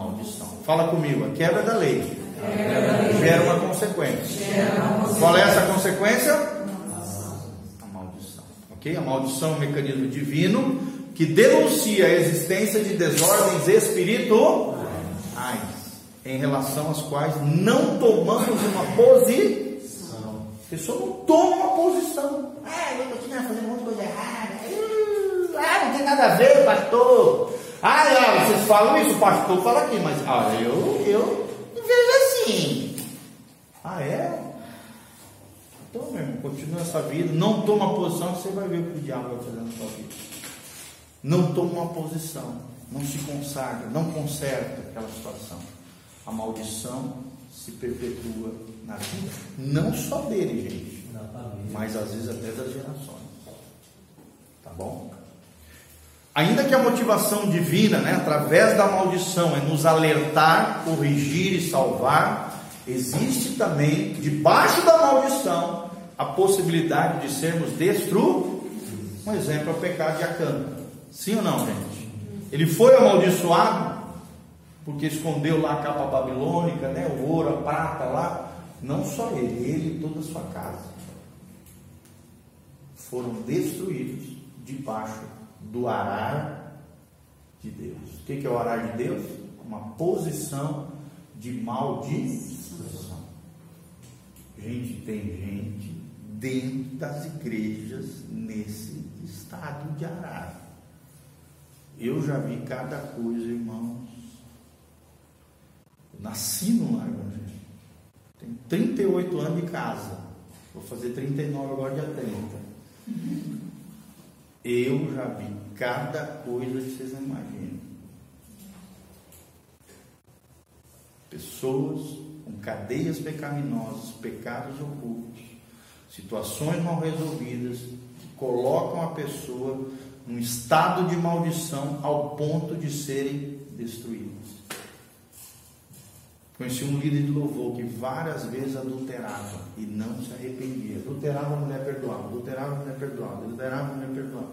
maldição. Fala comigo, a quebra da lei gera uma consequência. Qual é essa consequência? A maldição. Ok? A maldição é um mecanismo divino que denuncia a existência de desordens espirituais em relação às quais não tomamos uma posição. A pessoa não toma uma posição. Ah, eu vou continuar fazendo um monte de coisa errada. Ah, não tem nada a ver, pastor. Ah, não, vocês falam isso, o pastor fala aqui, mas ah, eu, eu vejo assim. Ah, é? Então, meu irmão, continua essa vida. Não toma posição, você vai ver o que o diabo vai fazer na sua vida. Não toma uma posição. Não se consagra, não conserta aquela situação. A maldição se perpetua na vida. Não só dele, gente. Mas às vezes até das gerações. Tá bom? Ainda que a motivação divina, né, através da maldição, é nos alertar, corrigir e salvar, existe também, debaixo da maldição, a possibilidade de sermos destruídos. Um exemplo é o pecado de Acã. Sim ou não, gente? Ele foi amaldiçoado porque escondeu lá a capa babilônica, né, o ouro, a prata lá. Não só ele, ele e toda a sua casa foram destruídos debaixo do arar de Deus. O que é o arar de Deus? Uma posição de maldição. Gente, tem gente dentro das igrejas nesse estado de arar. Eu já vi cada coisa, irmãos. Eu nasci no lar evangélico. Tenho 38 anos de casa. Vou fazer 39 agora dia 30. Eu já vi cada coisa que vocês não imaginam. Pessoas com cadeias pecaminosas, pecados ocultos, situações mal resolvidas, que colocam a pessoa num estado de maldição ao ponto de serem destruídas. Conheci um líder de louvor que várias vezes adulterava e não se arrependia. Adulterava a mulher perdoava, adulterava a mulher perdoava, adulterava a mulher perdoava.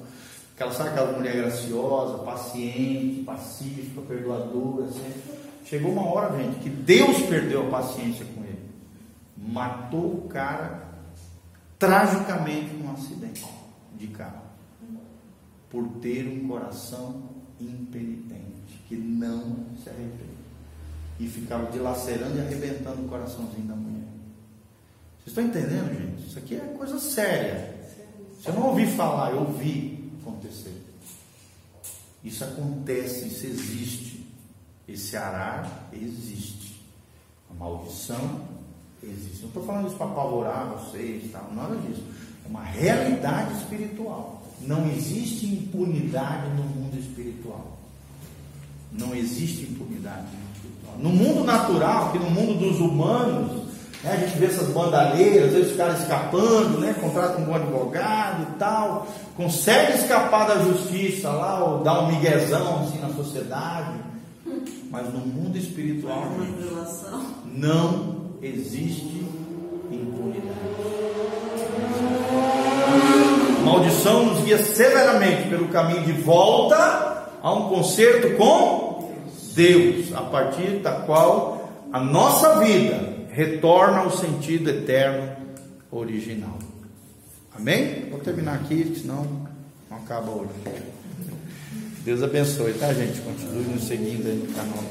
Aquela, sabe aquela mulher graciosa, paciente, pacífica, perdoadora, assim. Chegou uma hora, gente, que Deus perdeu a paciência com ele. Matou o cara tragicamente num acidente de carro. Por ter um coração impenitente, que não se arrepende e ficava dilacerando e arrebentando o coraçãozinho da mulher. Vocês estão entendendo, gente? Isso aqui é coisa séria. Eu não ouvi falar, eu ouvi acontecer. Isso acontece, isso existe. Esse arar existe. A maldição existe. Não estou falando isso para apavorar vocês, tal, nada disso. É uma realidade espiritual. Não existe impunidade no mundo espiritual. Não existe impunidade. No mundo natural, que no mundo dos humanos, né, a gente vê essas bandalheiras, eles ficaram escapando, né, contratam um bom advogado e tal, consegue escapar da justiça lá, ou dar um miguezão assim na sociedade. Mas no mundo espiritual, gente, não existe impunidade. maldição nos guia severamente pelo caminho de volta a um concerto com Deus, a partir da qual a nossa vida retorna ao sentido eterno original. Amém? Vou terminar aqui, senão não acaba hoje. Deus abençoe, tá, gente? Continue nos seguindo aí no canal.